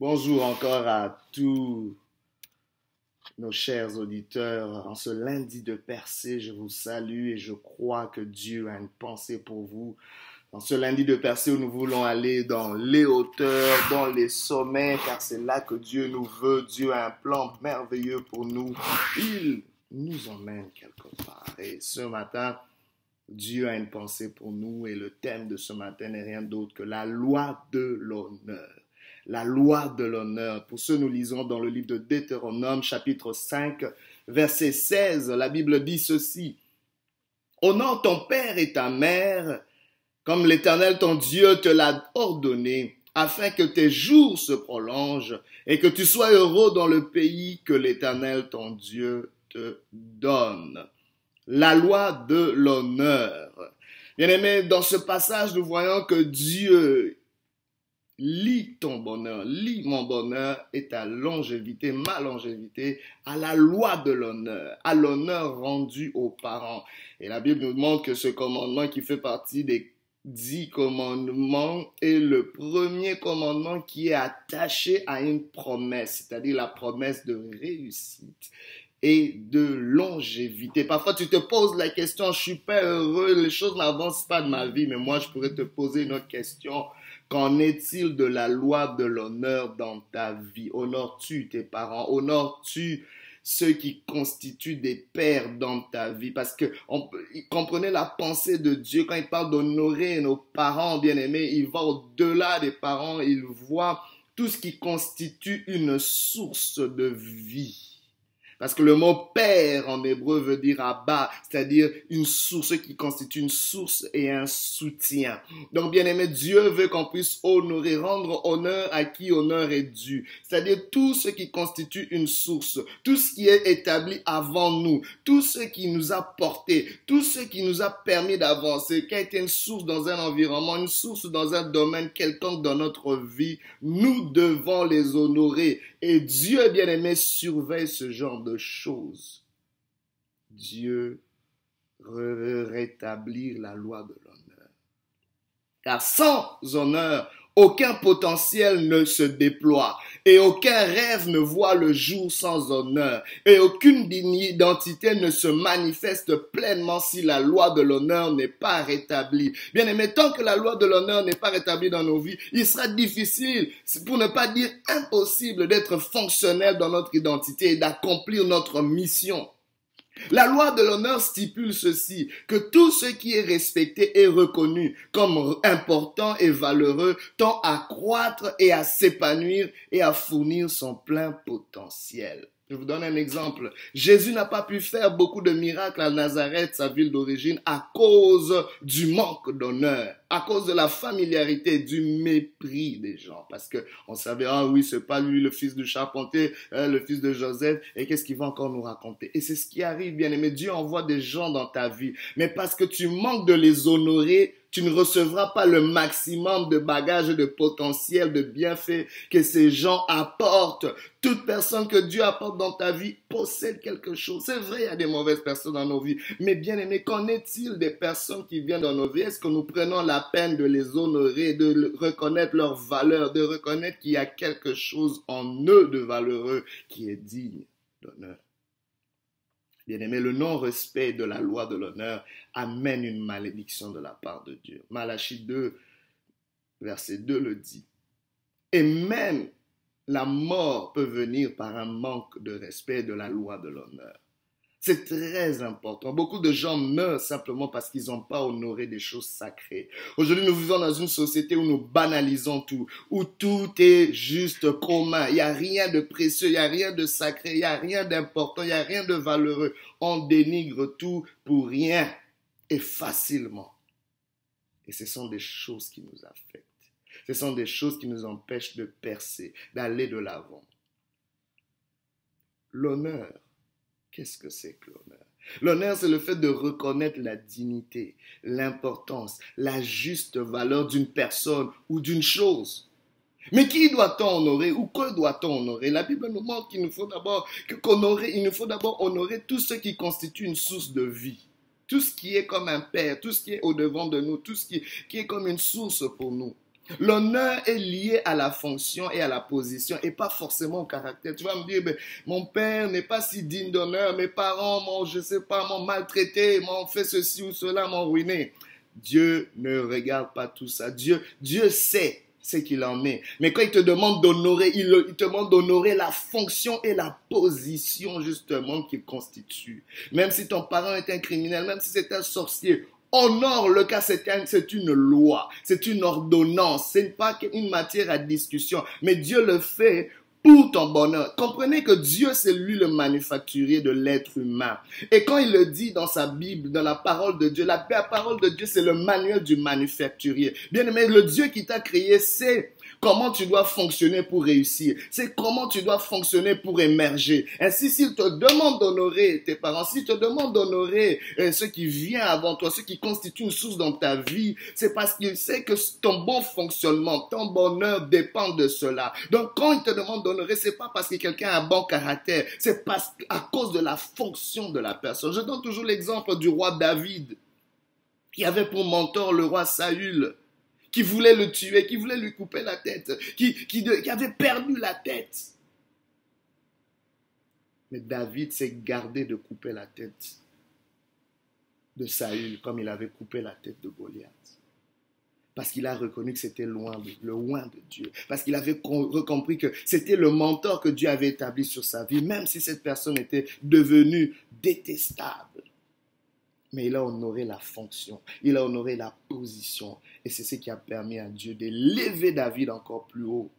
Bonjour encore à tous nos chers auditeurs. En ce lundi de percée, je vous salue et je crois que Dieu a une pensée pour vous. En ce lundi de percée où nous voulons aller dans les hauteurs, dans les sommets, car c'est là que Dieu nous veut. Dieu a un plan merveilleux pour nous. Il nous emmène quelque part. Et ce matin, Dieu a une pensée pour nous et le thème de ce matin n'est rien d'autre que la loi de l'honneur la loi de l'honneur. Pour ce, nous lisons dans le livre de Deutéronome, chapitre 5, verset 16. La Bible dit ceci. Honore ton père et ta mère, comme l'Éternel ton Dieu te l'a ordonné, afin que tes jours se prolongent et que tu sois heureux dans le pays que l'Éternel ton Dieu te donne. La loi de l'honneur. Bien aimé, dans ce passage, nous voyons que Dieu lis ton bonheur, lis mon bonheur et ta longévité, ma longévité, à la loi de l'honneur, à l'honneur rendu aux parents. Et la Bible nous montre que ce commandement qui fait partie des dix commandements est le premier commandement qui est attaché à une promesse, c'est-à-dire la promesse de réussite et de longévité. Parfois, tu te poses la question, je suis pas heureux, les choses n'avancent pas de ma vie, mais moi, je pourrais te poser une autre question. Qu'en est-il de la loi de l'honneur dans ta vie? Honores-tu tes parents? Honores-tu ceux qui constituent des pères dans ta vie? Parce que on, comprenez la pensée de Dieu quand il parle d'honorer nos parents bien-aimés, il va au-delà des parents, il voit tout ce qui constitue une source de vie. Parce que le mot père en hébreu veut dire Abba, c'est-à-dire une source qui constitue une source et un soutien. Donc, bien aimé, Dieu veut qu'on puisse honorer, rendre honneur à qui honneur est dû. C'est-à-dire tout ce qui constitue une source, tout ce qui est établi avant nous, tout ce qui nous a porté, tout ce qui nous a permis d'avancer, qui a été une source dans un environnement, une source dans un domaine quelconque dans notre vie, nous devons les honorer. Et Dieu, bien aimé, surveille ce genre de choses. Dieu veut rétablir la loi de l'honneur. Car sans honneur, aucun potentiel ne se déploie et aucun rêve ne voit le jour sans honneur et aucune identité ne se manifeste pleinement si la loi de l'honneur n'est pas rétablie. Bien aimé, tant que la loi de l'honneur n'est pas rétablie dans nos vies, il sera difficile, pour ne pas dire impossible, d'être fonctionnel dans notre identité et d'accomplir notre mission. La loi de l'honneur stipule ceci, que tout ce qui est respecté et reconnu comme important et valeureux tend à croître et à s'épanouir et à fournir son plein potentiel. Je vous donne un exemple. Jésus n'a pas pu faire beaucoup de miracles à Nazareth, sa ville d'origine, à cause du manque d'honneur, à cause de la familiarité, du mépris des gens. Parce que on savait, ah oui, c'est pas lui le fils du charpentier, hein, le fils de Joseph, et qu'est-ce qu'il va encore nous raconter? Et c'est ce qui arrive, bien aimé. Dieu envoie des gens dans ta vie. Mais parce que tu manques de les honorer, tu ne recevras pas le maximum de bagages, de potentiel, de bienfaits que ces gens apportent. Toute personne que Dieu apporte dans ta vie possède quelque chose. C'est vrai, il y a des mauvaises personnes dans nos vies. Mais bien aimé, qu'en est-il des personnes qui viennent dans nos vies? Est-ce que nous prenons la peine de les honorer, de reconnaître leur valeur, de reconnaître qu'il y a quelque chose en eux de valeureux qui est digne d'honneur? Bien-aimé, le non-respect de la loi de l'honneur amène une malédiction de la part de Dieu. Malachie 2, verset 2 le dit. Et même la mort peut venir par un manque de respect de la loi de l'honneur. C'est très important. Beaucoup de gens meurent simplement parce qu'ils n'ont pas honoré des choses sacrées. Aujourd'hui, nous vivons dans une société où nous banalisons tout, où tout est juste commun. Il n'y a rien de précieux, il n'y a rien de sacré, il n'y a rien d'important, il n'y a rien de valeureux. On dénigre tout pour rien et facilement. Et ce sont des choses qui nous affectent. Ce sont des choses qui nous empêchent de percer, d'aller de l'avant. L'honneur Qu'est-ce que c'est que l'honneur? L'honneur, c'est le fait de reconnaître la dignité, l'importance, la juste valeur d'une personne ou d'une chose. Mais qui doit-on honorer ou que doit-on honorer? La Bible nous montre qu'il nous faut d'abord il nous faut d'abord honorer tout ce qui constitue une source de vie. Tout ce qui est comme un père, tout ce qui est au devant de nous, tout ce qui est comme une source pour nous. L'honneur est lié à la fonction et à la position et pas forcément au caractère. Tu vas me dire, mon père n'est pas si digne d'honneur, mes parents m'ont, je sais pas, m'ont maltraité, m'ont fait ceci ou cela, m'ont ruiné. Dieu ne regarde pas tout ça. Dieu, Dieu sait ce qu'il en est. Mais quand il te demande d'honorer, il, il, te demande d'honorer la fonction et la position justement qu'il constitue. Même si ton parent est un criminel, même si c'est un sorcier, honore le cas, c'est une loi, c'est une ordonnance, ce n'est pas une matière à discussion, mais Dieu le fait pour ton bonheur. Comprenez que Dieu, c'est lui le manufacturier de l'être humain. Et quand il le dit dans sa Bible, dans la parole de Dieu, la parole de Dieu, c'est le manuel du manufacturier. Bien aimé, le Dieu qui t'a créé, c'est comment tu dois fonctionner pour réussir? C'est comment tu dois fonctionner pour émerger. Ainsi, s'il te demande d'honorer tes parents, s'il te demande d'honorer euh, ce qui vient avant toi, ce qui constitue une source dans ta vie, c'est parce qu'il sait que ton bon fonctionnement, ton bonheur dépend de cela. Donc, quand il te demande d'honorer, c'est pas parce que quelqu'un a un bon caractère, c'est parce à cause de la fonction de la personne. Je donne toujours l'exemple du roi David, qui avait pour mentor le roi Saül qui voulait le tuer, qui voulait lui couper la tête, qui, qui, avait perdu la tête. Mais David s'est gardé de couper la tête de Saül comme il avait coupé la tête de Goliath. Parce qu'il a reconnu que c'était loin de, loin de Dieu. Parce qu'il avait compris que c'était le mentor que Dieu avait établi sur sa vie, même si cette personne était devenue détestable mais il a honoré la fonction, il a honoré la position. Et c'est ce qui a permis à Dieu d'élever David encore plus haut.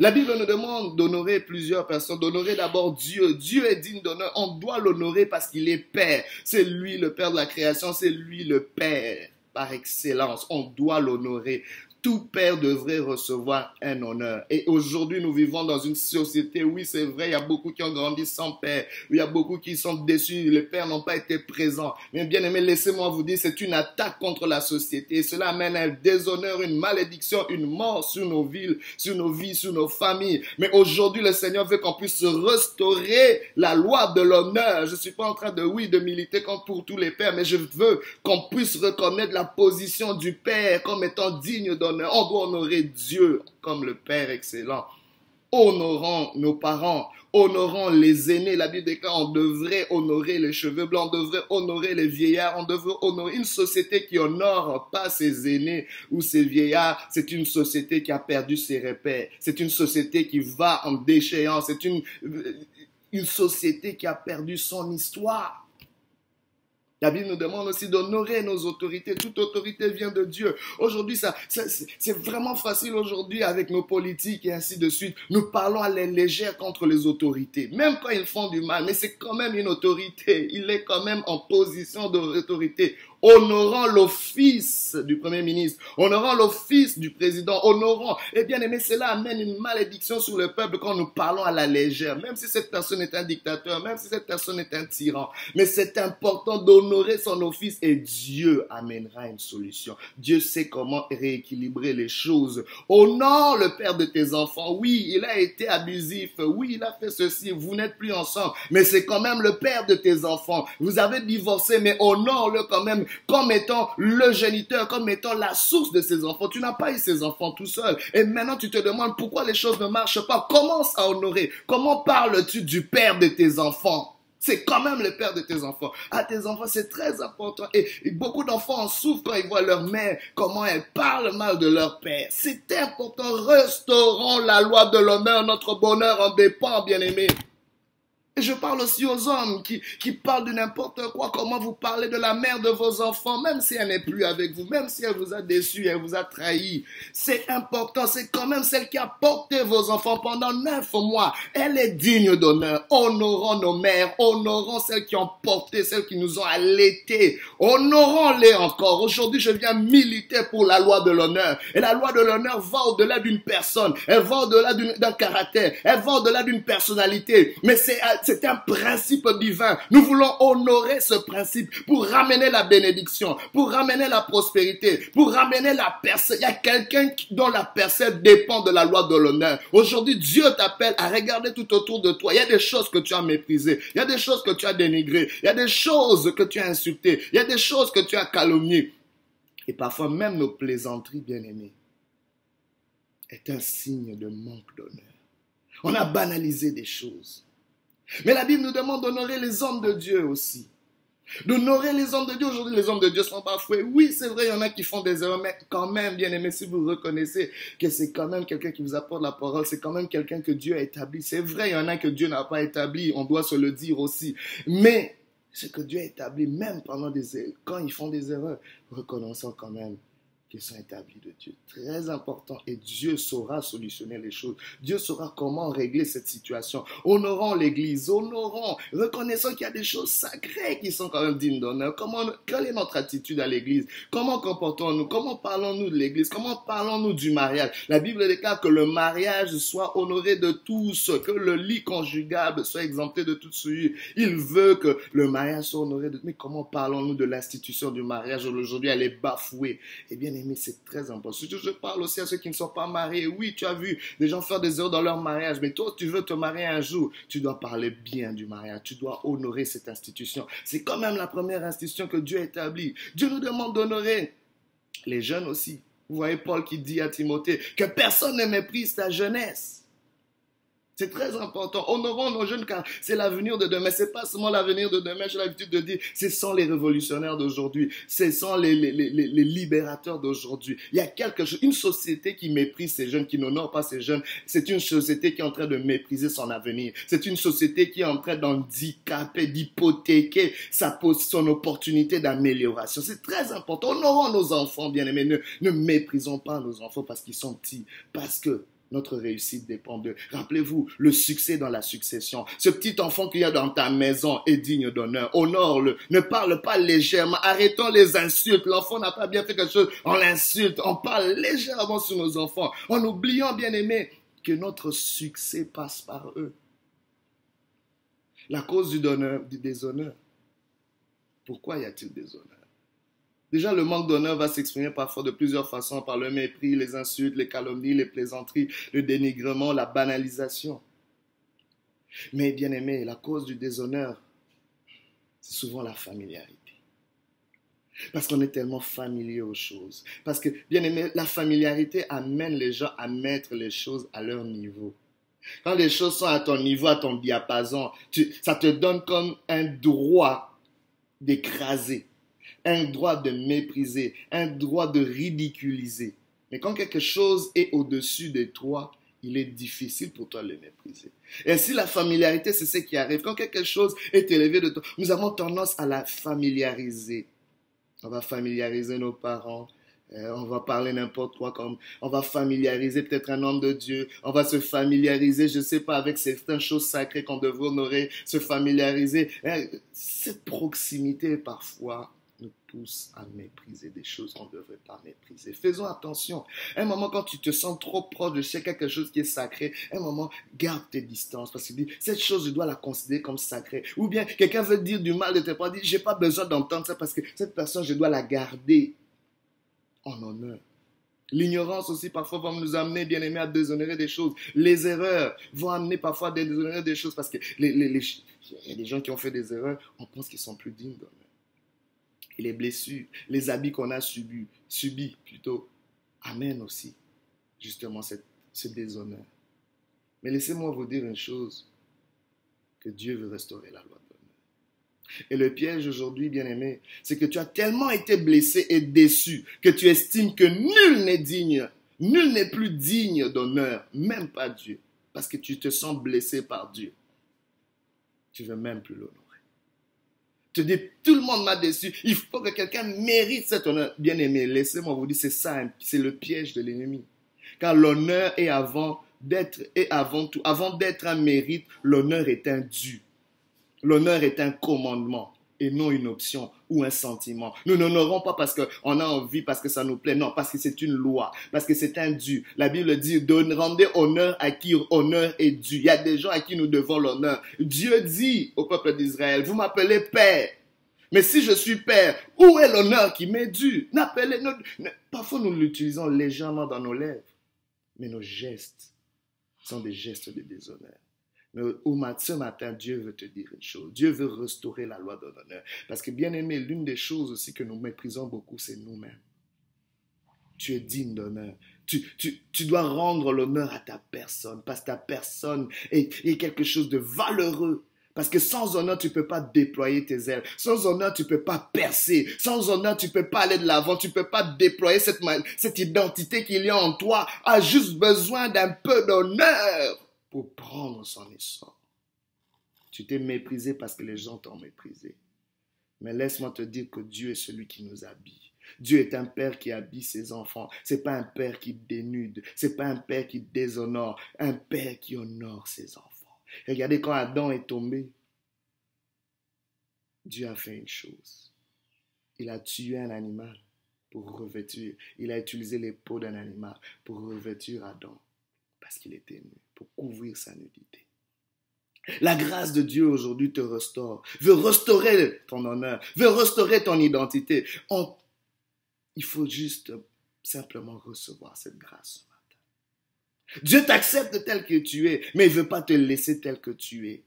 La Bible nous demande d'honorer plusieurs personnes, d'honorer d'abord Dieu. Dieu est digne d'honneur. On doit l'honorer parce qu'il est Père. C'est lui le Père de la création, c'est lui le Père par excellence. On doit l'honorer tout père devrait recevoir un honneur. Et aujourd'hui, nous vivons dans une société, oui, c'est vrai, il y a beaucoup qui ont grandi sans père, il y a beaucoup qui sont déçus, les pères n'ont pas été présents. Mais bien aimé, laissez-moi vous dire, c'est une attaque contre la société. Cela amène un déshonneur, une malédiction, une mort sur nos villes, sur nos vies, sur nos familles. Mais aujourd'hui, le Seigneur veut qu'on puisse restaurer la loi de l'honneur. Je suis pas en train de, oui, de militer contre pour tous les pères, mais je veux qu'on puisse reconnaître la position du père comme étant digne de on doit honorer Dieu comme le Père excellent. Honorons nos parents, honorons les aînés. La Bible dit qu'on devrait honorer les cheveux blancs, on devrait honorer les vieillards, on devrait honorer une société qui honore pas ses aînés ou ses vieillards. C'est une société qui a perdu ses repères. C'est une société qui va en déchéance. C'est une, une société qui a perdu son histoire. La Bible nous demande aussi d'honorer nos autorités. Toute autorité vient de Dieu. Aujourd'hui, ça, c'est vraiment facile aujourd'hui avec nos politiques et ainsi de suite. Nous parlons à la légère contre les autorités, même quand ils font du mal. Mais c'est quand même une autorité. Il est quand même en position d'autorité honorant l'office du Premier ministre, honorant l'office du président, honorant. Et bien aimé, cela amène une malédiction sur le peuple quand nous parlons à la légère, même si cette personne est un dictateur, même si cette personne est un tyran. Mais c'est important d'honorer son office et Dieu amènera une solution. Dieu sait comment rééquilibrer les choses. Honore le père de tes enfants. Oui, il a été abusif. Oui, il a fait ceci. Vous n'êtes plus ensemble. Mais c'est quand même le père de tes enfants. Vous avez divorcé, mais honore-le quand même comme étant le géniteur, comme étant la source de ses enfants. Tu n'as pas eu ces enfants tout seul. Et maintenant, tu te demandes pourquoi les choses ne marchent pas. Commence à honorer. Comment parles-tu du père de tes enfants? C'est quand même le père de tes enfants. À tes enfants, c'est très important. Et, beaucoup d'enfants en souffrent quand ils voient leur mère, comment elle parle mal de leur père. C'est important. Restaurons la loi de l'honneur. Notre bonheur en dépend, bien aimé. Et je parle aussi aux hommes qui, qui parlent de n'importe quoi, comment vous parlez de la mère de vos enfants, même si elle n'est plus avec vous, même si elle vous a déçu, elle vous a trahi. C'est important, c'est quand même celle qui a porté vos enfants pendant neuf mois. Elle est digne d'honneur. Honorons nos mères, honorons celles qui ont porté, celles qui nous ont allaités. Honorons-les encore. Aujourd'hui, je viens militer pour la loi de l'honneur. Et la loi de l'honneur va au-delà d'une personne, elle va au-delà d'un caractère, elle va au-delà d'une personnalité. Mais c'est c'est un principe divin. Nous voulons honorer ce principe pour ramener la bénédiction, pour ramener la prospérité, pour ramener la personne. Il y a quelqu'un dont la personne dépend de la loi de l'honneur. Aujourd'hui, Dieu t'appelle à regarder tout autour de toi. Il y a des choses que tu as méprisées. Il y a des choses que tu as dénigrées. Il y a des choses que tu as insultées. Il y a des choses que tu as calomniées. Et parfois même nos plaisanteries, bien-aimées. est un signe de manque d'honneur. On a banalisé des choses. Mais la Bible nous demande d'honorer les hommes de Dieu aussi. D'honorer les hommes de Dieu. Aujourd'hui, les hommes de Dieu sont parfois, oui, c'est vrai, il y en a qui font des erreurs, mais quand même, bien aimé, si vous reconnaissez que c'est quand même quelqu'un qui vous apporte la parole, c'est quand même quelqu'un que Dieu a établi. C'est vrai, il y en a que Dieu n'a pas établi, on doit se le dire aussi. Mais ce que Dieu a établi, même pendant des quand ils font des erreurs, reconnaissons quand même qui sont établis de Dieu. Très important. Et Dieu saura solutionner les choses. Dieu saura comment régler cette situation. Honorons l'Église, honorons, reconnaissons qu'il y a des choses sacrées qui sont quand même dignes d'honneur. Comment, quelle est notre attitude à l'Église? Comment comportons-nous? Comment parlons-nous de l'Église? Comment parlons-nous du mariage? La Bible déclare que le mariage soit honoré de tous, que le lit conjugable soit exempté de tout souillure. Il veut que le mariage soit honoré de... Mais comment parlons-nous de l'institution du mariage Aujourd'hui, elle est bafouée. Eh bien, mais c'est très important. Je parle aussi à ceux qui ne sont pas mariés. Oui, tu as vu des gens faire des erreurs dans leur mariage, mais toi, tu veux te marier un jour. Tu dois parler bien du mariage. Tu dois honorer cette institution. C'est quand même la première institution que Dieu a établie. Dieu nous demande d'honorer les jeunes aussi. Vous voyez Paul qui dit à Timothée que personne ne méprise ta jeunesse. C'est très important. Honorons nos jeunes car c'est l'avenir de demain. C'est pas seulement l'avenir de demain. J'ai l'habitude de dire, ce sont les révolutionnaires d'aujourd'hui. Ce sont les, les, les, les libérateurs d'aujourd'hui. Il y a quelque chose, une société qui méprise ces jeunes, qui n'honore pas ces jeunes. C'est une société qui est en train de mépriser son avenir. C'est une société qui est en train d'handicaper, d'hypothéquer sa, son opportunité d'amélioration. C'est très important. Honorons nos enfants, bien aimés. Ne, ne méprisons pas nos enfants parce qu'ils sont petits. Parce que notre réussite dépend d'eux. Rappelez-vous, le succès dans la succession. Ce petit enfant qu'il y a dans ta maison est digne d'honneur. Honore-le. Ne parle pas légèrement. Arrêtons les insultes. L'enfant n'a pas bien fait quelque chose. On l'insulte. On parle légèrement sur nos enfants. En oubliant, bien aimé, que notre succès passe par eux. La cause du, du déshonneur. Pourquoi y a-t-il déshonneur? Déjà, le manque d'honneur va s'exprimer parfois de plusieurs façons, par le mépris, les insultes, les calomnies, les plaisanteries, le dénigrement, la banalisation. Mais bien aimé, la cause du déshonneur, c'est souvent la familiarité. Parce qu'on est tellement familier aux choses. Parce que, bien aimé, la familiarité amène les gens à mettre les choses à leur niveau. Quand les choses sont à ton niveau, à ton diapason, ça te donne comme un droit d'écraser un droit de mépriser, un droit de ridiculiser. Mais quand quelque chose est au-dessus de toi, il est difficile pour toi de le mépriser. Et si la familiarité, c'est ce qui arrive. Quand quelque chose est élevé de toi, nous avons tendance à la familiariser. On va familiariser nos parents, euh, on va parler n'importe quoi comme on va familiariser peut-être un homme de Dieu, on va se familiariser, je sais pas, avec certaines choses sacrées qu'on devrait honorer, se familiariser. Euh, cette proximité parfois nous pousse à mépriser des choses qu'on ne devrait pas mépriser. Faisons attention. Un moment, quand tu te sens trop proche de quelque chose qui est sacré, un moment, garde tes distances parce que cette chose, je dois la considérer comme sacrée. Ou bien, quelqu'un veut dire du mal de tes parents, dit, j'ai pas besoin d'entendre ça parce que cette personne, je dois la garder en honneur. L'ignorance aussi parfois va nous amener, bien aimé, à déshonorer des choses. Les erreurs vont amener parfois à déshonorer des choses parce que les, les, des gens qui ont fait des erreurs, on pense qu'ils sont plus dignes d'honneur et les blessures, les habits qu'on a subis, subis plutôt, amènent aussi justement cette, ce déshonneur. Mais laissez-moi vous dire une chose, que Dieu veut restaurer la loi d'honneur. Et le piège aujourd'hui, bien aimé, c'est que tu as tellement été blessé et déçu que tu estimes que nul n'est digne, nul n'est plus digne d'honneur, même pas Dieu, parce que tu te sens blessé par Dieu. Tu veux même plus l'honorer. Tu dis, tout le monde m'a déçu. Il faut que quelqu'un mérite cet honneur. Bien aimé, laissez-moi vous dire, c'est ça, c'est le piège de l'ennemi. Car l'honneur est avant d'être, et avant tout, avant d'être un mérite, l'honneur est un dû. L'honneur est un commandement et non une option ou un sentiment. Nous n'honorons pas parce qu'on a envie, parce que ça nous plaît, non, parce que c'est une loi, parce que c'est un dû. La Bible dit, rendez honneur à qui honneur est dû. Il y a des gens à qui nous devons l'honneur. Dieu dit au peuple d'Israël, vous m'appelez Père. Mais si je suis Père, où est l'honneur qui m'est dû? N'appelez, Parfois nous l'utilisons légèrement dans nos lèvres, mais nos gestes sont des gestes de déshonneur. Mais ce matin, Dieu veut te dire une chose. Dieu veut restaurer la loi de l'honneur. Parce que, bien aimé, l'une des choses aussi que nous méprisons beaucoup, c'est nous-mêmes. Tu es digne d'honneur. Tu, tu, tu, dois rendre l'honneur à ta personne, parce que ta personne est, est quelque chose de valeureux. Parce que sans honneur, tu ne peux pas déployer tes ailes. Sans honneur, tu ne peux pas percer. Sans honneur, tu ne peux pas aller de l'avant. Tu ne peux pas déployer cette, cette identité qu'il y a en toi. A juste besoin d'un peu d'honneur pour prendre son essor. Tu t'es méprisé parce que les gens t'ont méprisé. Mais laisse-moi te dire que Dieu est celui qui nous habille. Dieu est un père qui habille ses enfants. C'est pas un père qui dénude. C'est pas un père qui déshonore. Un père qui honore ses enfants. regardez quand Adam est tombé, Dieu a fait une chose. Il a tué un animal pour revêtir. Il a utilisé les peaux d'un animal pour revêtir Adam parce qu'il était nu, pour couvrir sa nudité. La grâce de Dieu aujourd'hui te restaure, veut restaurer ton honneur, veut restaurer ton identité. Il faut juste simplement recevoir cette grâce ce matin. Dieu t'accepte tel que tu es, mais il ne veut pas te laisser tel que tu es.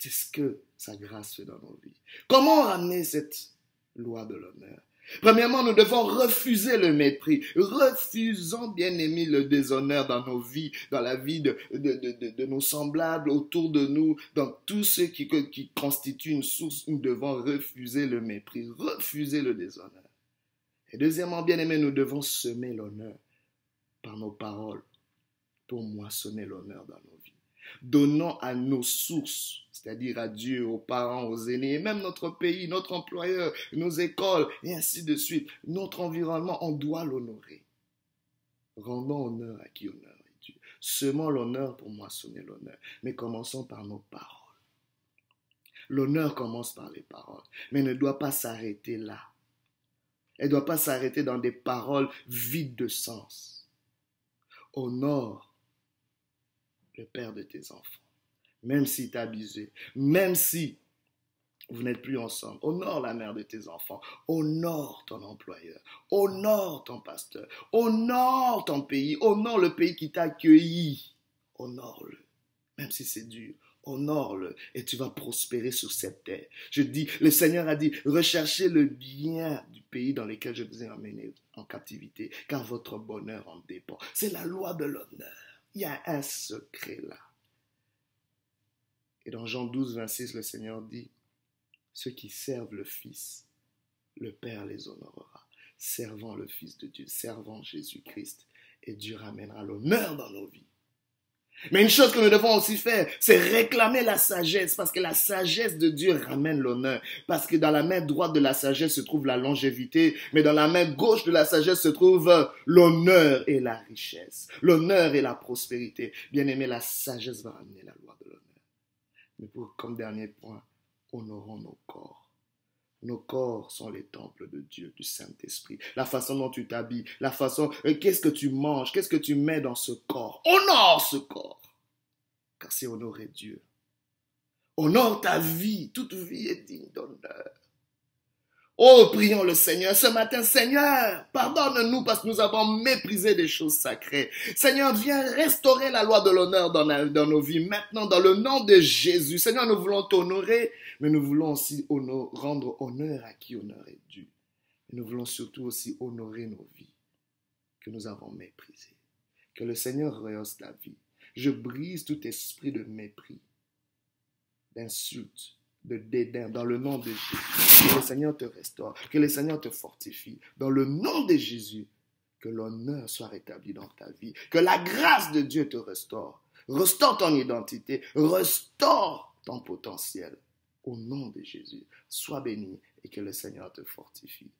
C'est ce que sa grâce fait dans nos vies. Comment ramener cette loi de l'honneur? Premièrement, nous devons refuser le mépris. Refusons, bien aimé, le déshonneur dans nos vies, dans la vie de, nos semblables, autour de nous, dans tout ce qui, qui constitue une source. Nous devons refuser le mépris, refuser le déshonneur. Et deuxièmement, bien aimé, nous devons semer l'honneur par nos paroles pour moissonner l'honneur dans nos vies. Donnons à nos sources, c'est-à-dire à Dieu, aux parents, aux aînés, et même notre pays, notre employeur, nos écoles, et ainsi de suite, notre environnement, on doit l'honorer. Rendons honneur à qui honneur est Dieu. Semons l'honneur pour moissonner l'honneur. Mais commençons par nos paroles. L'honneur commence par les paroles, mais ne doit pas s'arrêter là. Elle ne doit pas s'arrêter dans des paroles vides de sens. Honore le père de tes enfants, même s'il t'a abusé, même si vous n'êtes plus ensemble. Honore la mère de tes enfants. Honore ton employeur. Honore ton pasteur. Honore ton pays. Honore le pays qui t'a accueilli. Honore-le. Même si c'est dur. Honore-le et tu vas prospérer sur cette terre. Je dis, le Seigneur a dit, recherchez le bien du pays dans lequel je vous ai emmené en captivité, car votre bonheur en dépend. C'est la loi de l'honneur. Il y a un secret là. Et dans Jean 12, 26, le Seigneur dit, ceux qui servent le Fils, le Père les honorera. Servant le Fils de Dieu, servant Jésus-Christ, et Dieu ramènera l'honneur dans nos vies. Mais une chose que nous devons aussi faire, c'est réclamer la sagesse, parce que la sagesse de Dieu ramène l'honneur. Parce que dans la main droite de la sagesse se trouve la longévité, mais dans la main gauche de la sagesse se trouve l'honneur et la richesse, l'honneur et la prospérité. Bien aimé, la sagesse va ramener la loi de l'honneur. Mais pour, comme dernier point, honorons nos corps. Nos corps sont les temples de Dieu, du Saint-Esprit. La façon dont tu t'habilles, la façon, euh, qu'est-ce que tu manges, qu'est-ce que tu mets dans ce corps. Honore ce corps. Car c'est honorer Dieu. Honore ta vie. Toute vie est digne d'honneur. Oh, prions le Seigneur ce matin. Seigneur, pardonne-nous parce que nous avons méprisé des choses sacrées. Seigneur, viens restaurer la loi de l'honneur dans, dans, nos vies maintenant, dans le nom de Jésus. Seigneur, nous voulons t'honorer, mais nous voulons aussi rendre honneur à qui honneur est dû. nous voulons surtout aussi honorer nos vies que nous avons méprisées. Que le Seigneur rehausse ta vie. Je brise tout esprit de mépris, d'insulte, de dédain dans le nom de Jésus. Que le Seigneur te restaure, que le Seigneur te fortifie. Dans le nom de Jésus, que l'honneur soit rétabli dans ta vie, que la grâce de Dieu te restaure. Restaure ton identité, restaure ton potentiel. Au nom de Jésus, sois béni et que le Seigneur te fortifie.